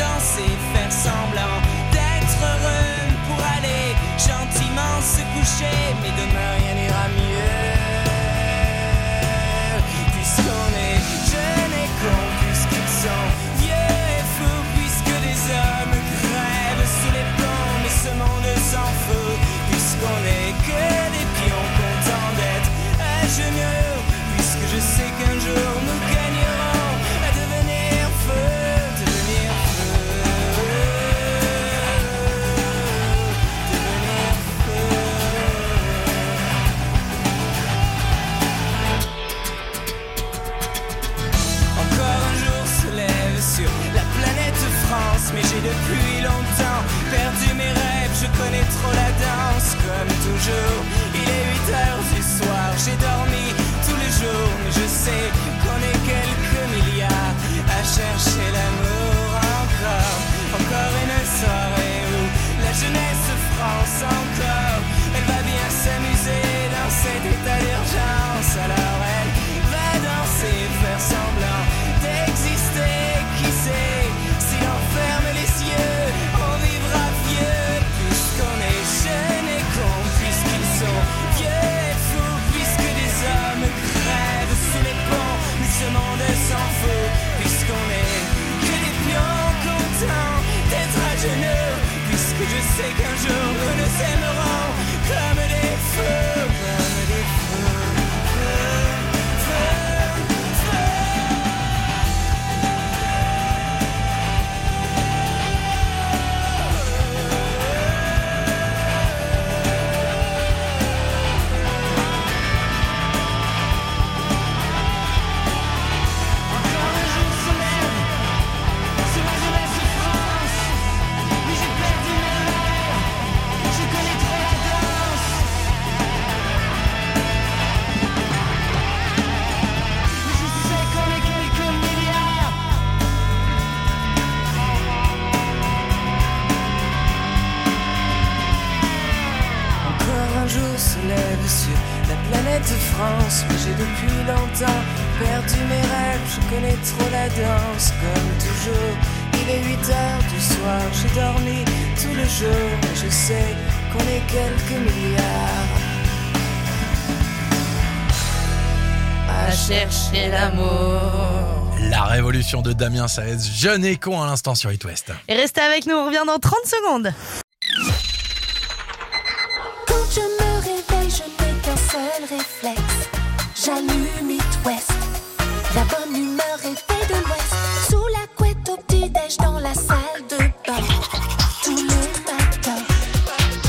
S11: danser, faire semblant d'être heureux pour aller gentiment se coucher. Mais demain rien n'ira mieux. Toujours. Sur la planète France, mais j'ai depuis longtemps perdu mes rêves. Je connais trop la danse, comme toujours. Il est 8 heures du soir, j'ai dormi tout le jour, mais je sais qu'on est quelques milliards à chercher l'amour.
S2: La révolution de Damien Saez, jeune et con à l'instant sur It West.
S3: Et restez avec nous, on revient dans 30 secondes.
S1: J'allume It West. La bonne humeur est de l'Ouest. Sous la couette au petit-déj dans la salle de bain. Tous les matins.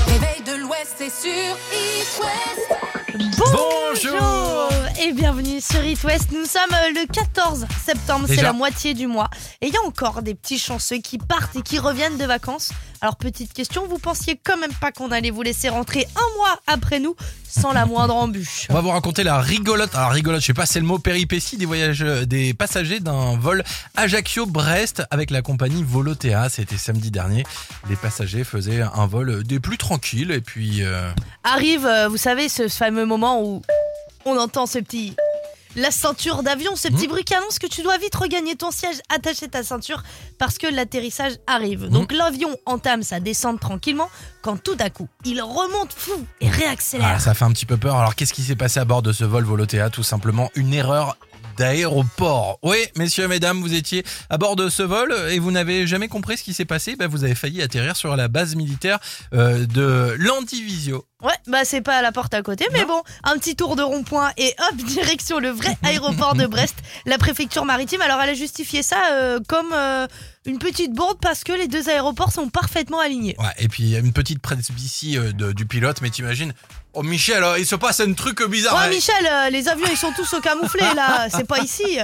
S11: Réveil de l'Ouest, c'est sur East West.
S2: Bonjour
S3: et bienvenue sur It West. Nous sommes euh, le 14 septembre, c'est la moitié du mois. Et il y a encore des petits chanceux qui partent et qui reviennent de vacances. Alors petite question, vous pensiez quand même pas qu'on allait vous laisser rentrer un mois après nous sans la moindre embûche?
S2: On va vous raconter la rigolote. Alors rigolote, je sais pas, c'est le mot péripétie des voyages des passagers d'un vol Ajaccio-Brest avec la compagnie Volotea. C'était samedi dernier. Les passagers faisaient un vol des plus tranquilles et puis euh,
S3: Arrive, euh, vous savez, ce fameux moment où on entend ce petit... La ceinture d'avion, ce petit bruit qui annonce que tu dois vite regagner ton siège, attacher ta ceinture parce que l'atterrissage arrive. Donc l'avion entame sa descente tranquillement quand tout d'un coup, il remonte fou et réaccélère.
S2: ah, ça fait un petit peu peur. Alors qu'est-ce qui s'est passé à bord de ce vol Volotea Tout simplement une erreur d'aéroport. Oui, messieurs, mesdames, vous étiez à bord de ce vol et vous n'avez jamais compris ce qui s'est passé. Ben, vous avez failli atterrir sur la base militaire euh, de Landivisio.
S3: Ouais, bah c'est pas à la porte à côté, mais bon, un petit tour de rond-point et hop, direction le vrai aéroport de Brest, la préfecture maritime. Alors elle a justifié ça euh, comme euh, une petite bourde parce que les deux aéroports sont parfaitement alignés.
S2: Ouais, et puis une petite presbytie euh, de- du pilote, mais t'imagines Oh Michel, euh, il se passe un truc bizarre.
S3: Ouais,
S2: hein.
S3: Michel, euh, les avions ils sont tous au camouflé là, c'est pas ici.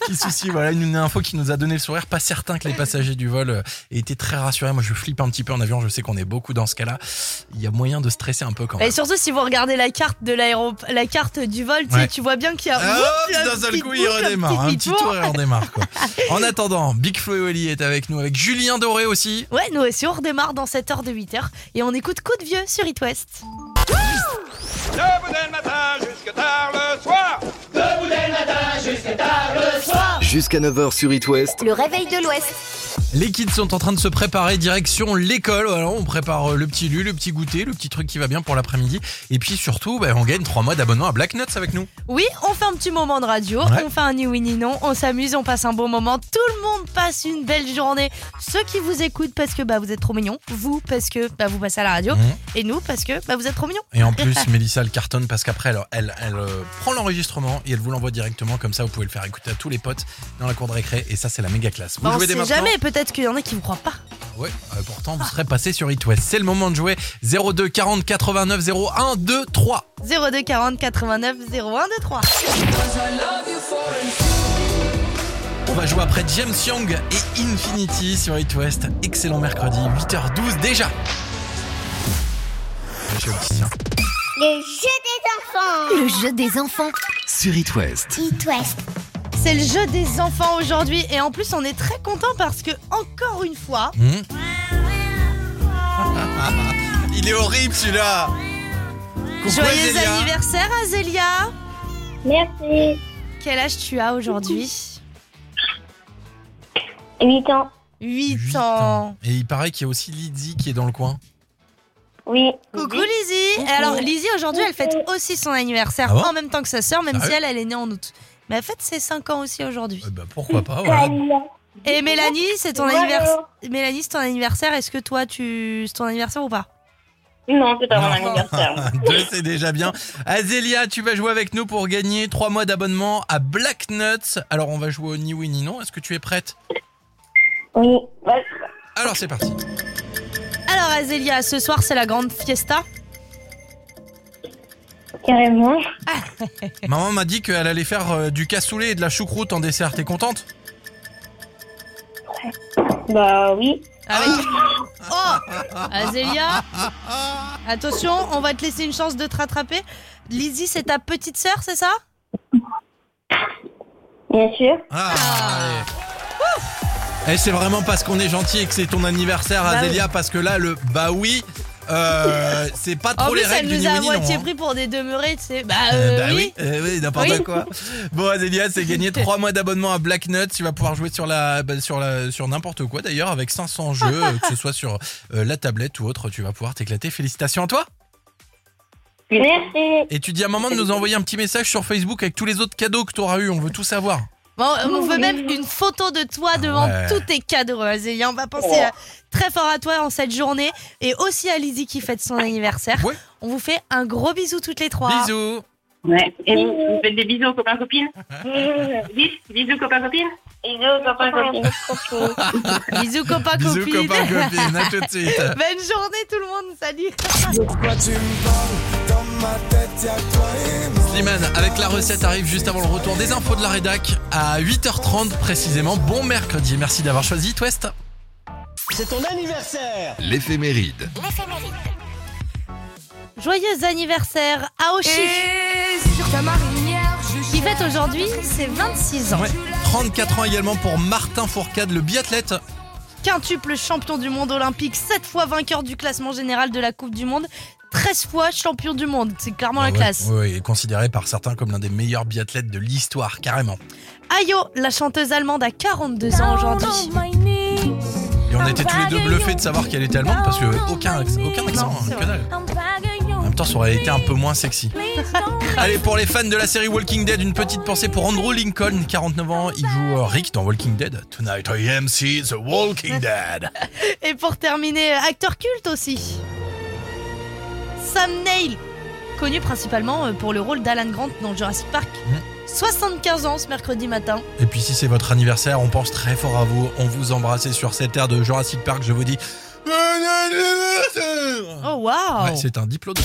S2: Petit souci, voilà une info qui nous a donné le sourire. Pas certain que les passagers du vol euh, aient été très rassurés. Moi, je flippe un petit peu en avion. Je sais qu'on est beaucoup dans ce cas-là. Il y a moyen de stresser un peu quand même.
S3: Et surtout si vous regardez la carte de l'aéroport, la carte du vol, tu sais,
S2: Ouais.
S3: tu vois bien qu'il y a.
S2: Ah,
S3: Oups,
S2: hop,
S3: il y a
S2: d'un seul
S3: petite
S2: coup, il
S3: boucle,
S2: redémarre. Un
S3: petit
S2: petit
S3: tour.
S2: on redémarre. Quoi. En attendant, Big Flo et Oli est avec nous, avec Julien Doré aussi.
S3: Ouais, nous aussi on redémarre dans cette heure de 8h et on écoute Coup de vieux sur It West.
S12: Debout dès le matin jusque tard le soir. Debout dès le matin jusque tard le soir.
S4: Jusqu'à 9h sur It West.
S1: Le réveil de l'Ouest.
S2: Les kids sont en train de se préparer direction l'école. Alors, on prépare euh, le petit lu, le petit goûter, le petit truc qui va bien pour l'après-midi. Et puis surtout, bah, on gagne 3 mois d'abonnement à Black Nuts avec nous.
S3: Oui, on fait un petit moment de radio,
S2: Ouais.
S3: on fait un ni oui ni non, on s'amuse, on passe un bon moment, tout le monde passe une belle journée. Ceux qui vous écoutent parce que bah, vous êtes trop mignons, vous parce que bah, vous passez à la radio,
S2: Mhm.
S3: et nous parce que bah, vous êtes trop mignons.
S2: Et en plus, Mélissa le cartonne parce qu'après, elle, elle, elle, euh, prend l'enregistrement et elle vous l'envoie directement. Comme ça, vous pouvez le faire écouter à tous les potes dans la cour de récré. Et ça, c'est la méga classe. Vous
S3: on
S2: jouez dès
S3: sait
S2: maintenant
S3: jamais, peut-être qu'il y en a qui vous croient pas.
S2: Ouais, euh, pourtant, vous serez passé sur It West. C'est le moment de jouer 02 40 89 01 2 3.
S3: 02 40 89 01 23.
S2: On va jouer après James Young et Infinity sur It West. Excellent mercredi, 8h12 déjà. Je.
S1: Le jeu des enfants. Le jeu des enfants.
S4: Sur It West.
S3: C'est le jeu des enfants aujourd'hui et en plus on est très content parce que encore une fois,
S2: Hmm Il est horrible celui-là.
S3: Joyeux
S2: Azélia.
S3: anniversaire Azélia.
S10: Merci.
S3: Quel âge tu as aujourd'hui
S10: 8 ans.
S3: 8 ans.
S2: Et il paraît qu'il y a aussi Lydie qui est dans le coin.
S10: Oui.
S3: Coucou Lizzie Et alors Lizzie aujourd'hui elle fête aussi son anniversaire
S2: Ah bon
S3: en même temps que sa sœur même si elle elle est née en août. Mais elle fête ses 5 ans aussi aujourd'hui.
S2: Eh ben, pourquoi pas, voilà.
S3: Et Mélanie c'est ton anniversaire. Mélanie c'est ton anniversaire. Est-ce que toi tu c'est ton anniversaire ou pas?
S10: Non, c'est pas mon anniversaire.
S2: Deux, c'est déjà bien. Azélia, tu vas jouer avec nous pour gagner 3 mois d'abonnement à Black Nuts. Alors, on va jouer au ni oui ni non. Est-ce que tu es prête?
S10: Oui.
S2: Alors, c'est parti.
S3: Alors Azélia ce soir c'est la grande fiesta.
S10: Carrément.
S2: Maman m'a dit qu'elle allait faire euh, du cassoulet et de la choucroute en dessert. T'es contente?
S10: Bah oui.
S3: Avec... Oh Azélia Attention, on va te laisser une chance de te rattraper. Lizzie, c'est ta petite sœur, c'est ça?
S10: Bien sûr.
S2: Ah, allez. Eh, c'est vraiment parce qu'on est gentil et que c'est ton anniversaire,
S3: Bah
S2: Azélia, parce que là, le bah oui, euh, c'est pas
S3: En
S2: trop
S3: plus,
S2: les
S3: elle
S2: règles du
S3: nous
S2: ni
S3: a à moitié pris pour des demeurés, tu sais. Bah,
S2: Euh,
S3: euh,
S2: bah
S3: oui.
S2: oui, euh, oui, n'importe
S3: Oui.
S2: quoi. Bon, Azélia, c'est gagné 3 mois d'abonnement à Black Nuts. Tu vas pouvoir jouer sur la, bah, sur la, sur n'importe quoi d'ailleurs, avec 500 jeux, euh, que ce soit sur euh, la tablette ou autre. Tu vas pouvoir t'éclater. Félicitations à toi.
S10: Merci.
S2: Et tu dis à maman de nous envoyer un petit message sur Facebook avec tous les autres cadeaux que tu auras eu. On veut tout savoir.
S3: Bon, on veut même une photo de toi devant
S2: ouais.
S3: tous tes cadeaux, Azélia. On va penser euh, très fort à toi en cette journée et aussi à Lizzie qui fête son anniversaire. On vous fait un gros bisou toutes les trois.
S2: Bisous.
S9: Ouais. Et vous, vous faites des bisous aux copains copines Bis, Bisous copains copines
S10: Bisous copains copines.
S3: Bisous copains
S2: Bisous
S3: copines.
S2: copains copines. À tout de suite.
S3: Bonne journée tout le monde. Salut.
S2: Slimane avec la recette arrive juste avant le retour des infos de la rédac à 8h30 précisément. Bon mercredi. Merci d'avoir choisi It West.
S13: C'est ton anniversaire
S4: L'éphéméride.
S3: Joyeux anniversaire à Oshi. Qui fête aujourd'hui ses 26 ans.
S2: Ouais. 34 ans également pour Martin Fourcade, le biathlète.
S3: Quintuple champion du monde olympique, 7 fois vainqueur du classement général de la Coupe du Monde, 13 fois champion du monde. C'est clairement la
S2: ouais,
S3: classe.
S2: ouais, il est considéré par certains comme l'un des meilleurs biathlètes de l'histoire, carrément.
S3: Ayo, la chanteuse allemande, a 42 ans aujourd'hui.
S2: Et on était tous les deux bluffés de savoir qu'elle était allemande parce que aucun, aucun accent,
S3: Non,
S2: hein, que dalle. même temps, ça aurait été un peu moins sexy. Allez, pour les fans de la série Walking Dead, une petite pensée pour Andrew Lincoln, 49 ans. Il joue euh, Rick dans Walking Dead. Tonight I am see the Walking Dead.
S3: Et pour terminer, acteur culte aussi. Sam Neill, connu principalement euh, pour le rôle d'Alan Grant dans Jurassic Park. 75 ans ce mercredi matin.
S2: Et puis si c'est votre anniversaire, on pense très fort à vous. On vous embrasse sur cette aire de Jurassic Park, je vous dis... Bon anniversaire
S3: Oh waouh
S2: Ouais, c'est un diplôme.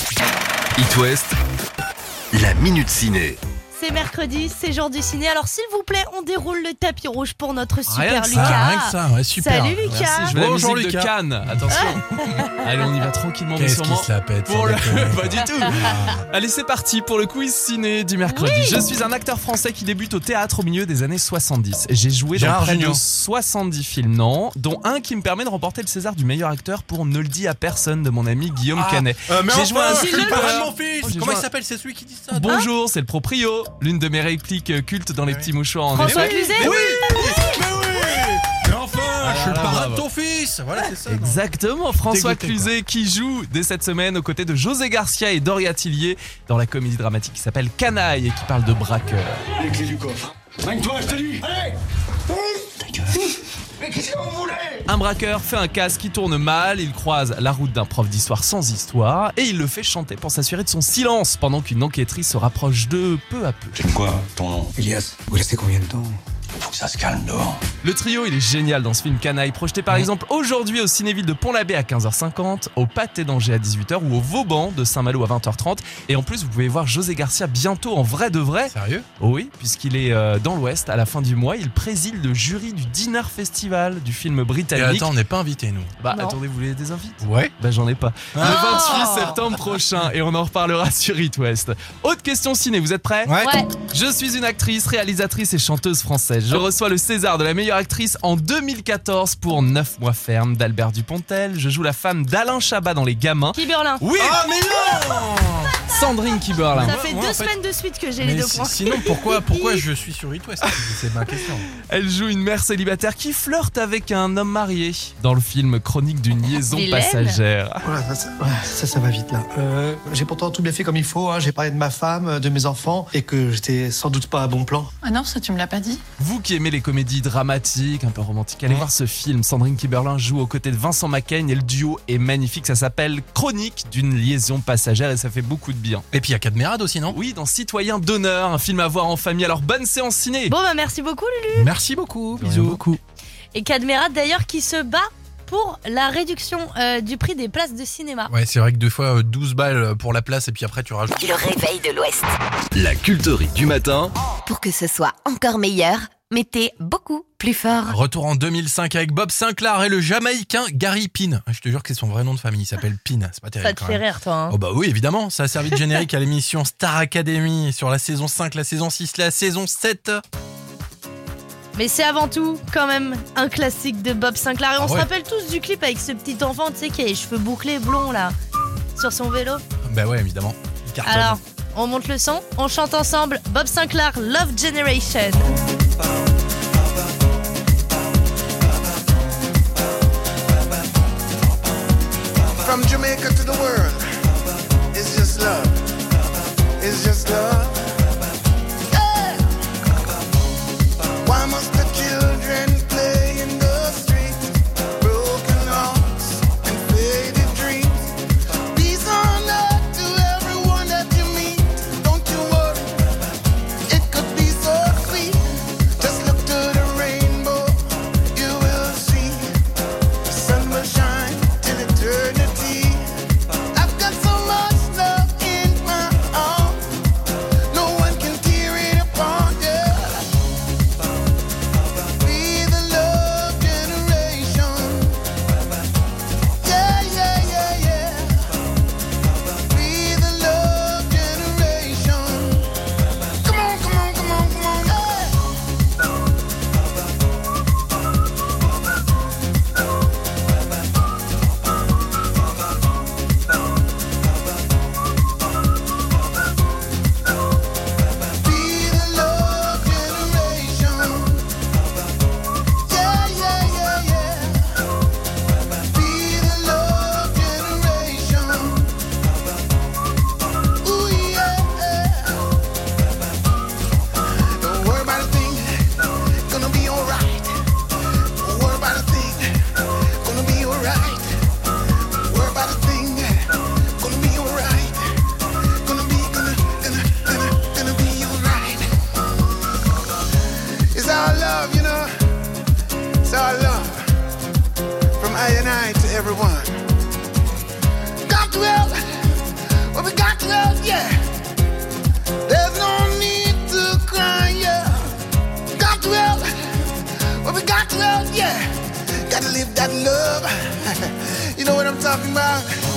S4: It West, la minute ciné.
S3: C'est mercredi, c'est jour du ciné. Alors s'il vous plaît, on déroule le tapis rouge pour notre super
S2: Rien que ça,
S3: Lucas.
S2: rien que ça, ouais, super.
S3: Salut Lucas.
S5: Merci, je veux la
S2: Bonjour,
S5: musique de
S2: Lucas.
S5: Cannes. Attention. Allez, on y va tranquillement mais
S2: Qu'est-ce qui
S5: sûrement.
S2: se la pète
S5: Pour le... Pas du tout. Allez, c'est parti pour le quiz ciné du mercredi. Je suis un acteur français qui débute au théâtre au milieu des années 70. J'ai joué dans
S2: Gérard
S5: près de 70 films, non, dont un qui me permet de remporter le César du meilleur acteur pour Ne le dis à personne de mon ami Guillaume
S2: Ah,
S5: Canet.
S2: euh, mais
S5: J'ai
S2: enfin,
S5: joué un
S2: Comment il s'appelle? C'est celui qui dit ça
S5: Bonjour, c'est le proprio. L'une de mes répliques cultes dans les petits mouchoirs en
S3: François. Cluzet
S2: oui Mais oui Mais enfin,
S5: Ah,
S2: je suis le parrain de ton fils Voilà, c'est ça. non
S5: Exactement, François
S2: Dégoûté,
S5: Cluzet qui joue dès cette semaine aux côtés de José Garcia et Doria Tillier dans la comédie dramatique qui s'appelle Canaille et qui parle de braqueur.
S6: Les clés du coffre. Magne-toi, je te dis Allez Ta gueule Mais qu'est-ce que vous voulez?
S5: Un braqueur fait un casse qui tourne mal, il croise la route d'un prof d'histoire sans histoire et il le fait chanter pour s'assurer de son silence pendant qu'une enquêtrice se rapproche d'eux peu à peu.
S6: J'aime quoi, ton nom?
S13: Elias, vous restez combien de temps?
S6: Faut que ça se calme dehors.
S5: Le trio, il est génial dans ce film Canaille, projeté par exemple aujourd'hui au Cinéville de Pont-l'Abbé à 15h50, au Pâté d'Angers à 18h ou au Vauban de Saint-Malo à 20h30. Et en plus, vous pouvez voir José Garcia bientôt en vrai de vrai.
S2: Sérieux?
S5: Oui, puisqu'il est euh, dans l'Ouest à la fin du mois. Il préside le jury du Dinner Festival du film
S2: Et
S5: britannique.
S2: attends, on n'est pas invités, nous.
S5: bah
S3: Non.
S5: attendez, vous voulez des invites
S2: Ouais.
S5: Bah j'en ai pas.
S2: Ah.
S5: Le 28 septembre prochain et on en reparlera sur It West. Autre question ciné, vous êtes prêts?
S2: Ouais.
S3: Ouais.
S5: Je suis une actrice, réalisatrice et chanteuse française. Je reçois le César de la meilleure actrice en 2014 pour 9 mois ferme d'Albert Dupontel. Je joue la femme d'Alain Chabat dans Les Gamins.
S3: Qui Berlin
S5: Oui
S2: Ah, mais non
S5: Sandrine Kiberlin.
S3: Ça fait deux
S2: en fait.
S3: semaines de suite que j'ai les
S2: Mais
S3: deux
S2: si-
S3: points.
S2: sinon, pourquoi, pourquoi je suis sur It West C'est ma question.
S5: Elle joue une mère célibataire qui flirte avec un homme marié dans le film Chronique d'une liaison passagère.
S7: Voilà, ça, ça- ouais, ça, ça va vite là. Euh, j'ai pourtant tout bien fait comme il faut. hein. J'ai parlé de ma femme, de mes enfants et que j'étais sans doute pas à bon plan.
S14: Ah non, ça tu me l'as pas dit.
S5: Vous qui aimez les comédies dramatiques, un peu romantiques, allez voir ce film. Sandrine Kiberlin joue aux côtés de Vincent Macaigne et le duo est magnifique. Ça s'appelle Chronique d'une liaison passagère et ça fait beaucoup de bien.
S2: Et puis il y a Cadmerade aussi, non?
S5: Oui, dans Citoyen d'honneur, un film à voir en famille. Alors bonne séance ciné.
S3: Bon bah merci beaucoup Lulu.
S2: Merci beaucoup. Bisous.
S5: beaucoup.
S3: Et Cadmerade d'ailleurs qui se bat pour la réduction euh, du prix des places de cinéma.
S2: Ouais, c'est vrai que deux fois euh, 12 balles pour la place et puis après tu rajoutes.
S15: Le réveil de l'Ouest.
S4: La culterie du matin,
S15: Pour que ce soit encore meilleur, mettez beaucoup plus fort.
S2: Retour en 2005 avec Bob Sinclair et le Jamaïcain Gary Pin. Je te jure que c'est son vrai nom de famille, il s'appelle Pin. C'est pas terrible.
S3: Ça te
S2: quand
S3: fait
S2: même.
S3: rire toi. hein
S2: Oh bah oui, évidemment. Ça a servi de générique à l'émission Star Academy sur la saison 5, la saison 6, la saison 7.
S3: Mais c'est avant tout quand même un classique de Bob Sinclair. Et on
S2: Ah
S3: se
S2: ouais.
S3: rappelle tous du clip avec ce petit enfant, tu sais, qui a les cheveux bouclés blonds là, sur son vélo.
S2: Bah ouais, évidemment.
S3: Alors, on monte le son, on chante ensemble Bob Sinclair Love Generation.
S16: From Jamaica To live that love. you know what I'm talking about?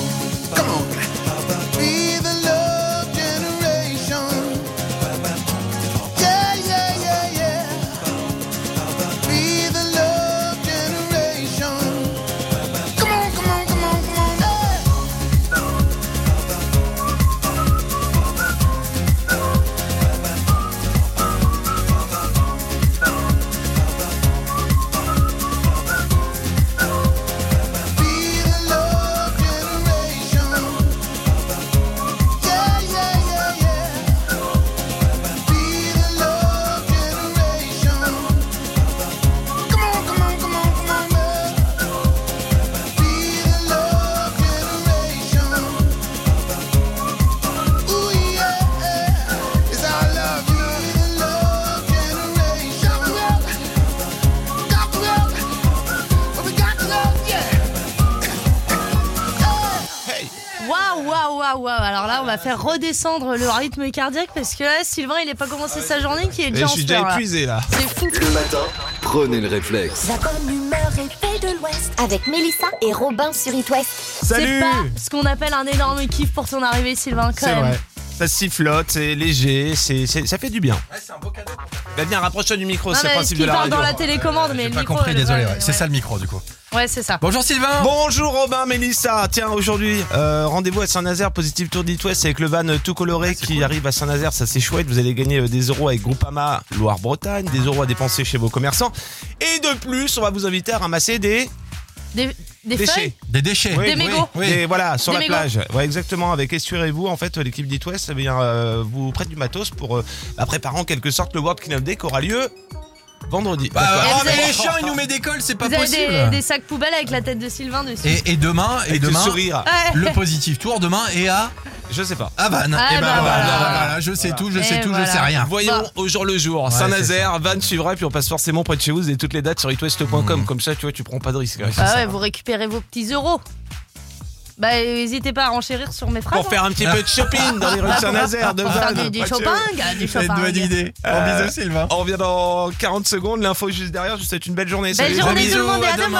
S3: Faire redescendre le rythme cardiaque parce que là, Sylvain, il n'est pas commencé sa journée, qui est déjà en
S4: je suis déjà épuisé, là.
S3: C'est fou.
S4: Le matin, prenez le réflexe.
S1: La bonne humeur est faite de l'Ouest.
S15: Avec Mélissa et Robin sur It West.
S3: C'est pas ce qu'on appelle un énorme kiff pour ton arrivée, Sylvain, quand
S14: C'est
S3: même.
S14: vrai. Ça sifflote, c'est léger, c'est, c'est- ça fait du bien. Bah viens, rapproche-toi du micro, c'est le principe de la
S3: parle
S14: radio.
S3: dans la télécommande, mais le
S2: Pas
S3: micro.
S2: compris, désolé. ouais. C'est ça le micro du coup.
S3: Ouais, c'est ça.
S2: Bonjour Sylvain.
S14: Bonjour Robin, Mélissa. Tiens, aujourd'hui, euh, rendez-vous à Saint-Nazaire, Positive Tour d'It West avec le van euh, tout coloré qui arrive à Saint-Nazaire. Ça, c'est chouette. Vous allez gagner euh, des euros avec Groupama Loire-Bretagne, des euros à dépenser chez vos commerçants. Et de plus, on va vous inviter à ramasser des
S3: Des, des
S14: déchets.
S3: feuilles
S2: Des déchets.
S3: Des mégots.
S14: Des- voilà, sur
S3: Des
S14: la
S3: mégots.
S14: plage. Ouais, exactement. Avec Essurez-vous, en fait, l'équipe d'It West eh bien, euh, vous prête du matos pour euh, bah, préparer en quelque sorte le World Cleanup Day qui aura lieu vendredi.
S2: Bah, oh, mais
S3: avez-
S2: les chiens, ils nous mettent des cols, c'est pas
S3: Vous avez
S2: possible.
S3: des, des sacs poubelles avec la tête de Sylvain dessus.
S2: Et, et demain, et
S14: Avec le
S2: demain,
S14: sourire.
S3: Ouais.
S2: le positif tour demain et à
S14: Je sais pas.
S2: à Vannes.
S3: Ah,
S2: et ben
S3: bah,
S2: voilà,
S3: voilà.
S2: voilà, je sais tout, je
S3: Et
S2: sais tout,
S3: voilà.
S2: je sais rien.
S14: Voyons
S3: Bah.
S14: au jour le jour.
S2: Ouais,
S14: Saint-Nazaire, Van suivra, puis on passe forcément près de chez vous. Vous avez toutes les dates sur itwest.com. Comme ça, tu vois, tu prends pas de risque.
S3: Ah ouais, vous récupérez vos petits euros. Bah, n'hésitez pas à renchérir sur mes phrases.
S14: Pour faire un petit peu de shopping dans les rues de Saint-Nazaire, de
S3: Pour faire
S14: Vannes.
S3: du, du
S14: de
S3: shopping, du
S2: bonne idée. Bon
S14: Euh,
S2: bisous Sylvain.
S14: On revient dans 40 secondes. L'info juste derrière. Je vous souhaite une belle journée.
S3: Belle
S14: Salut.
S3: journée
S2: Bisous,
S3: tout le monde et
S2: à demain.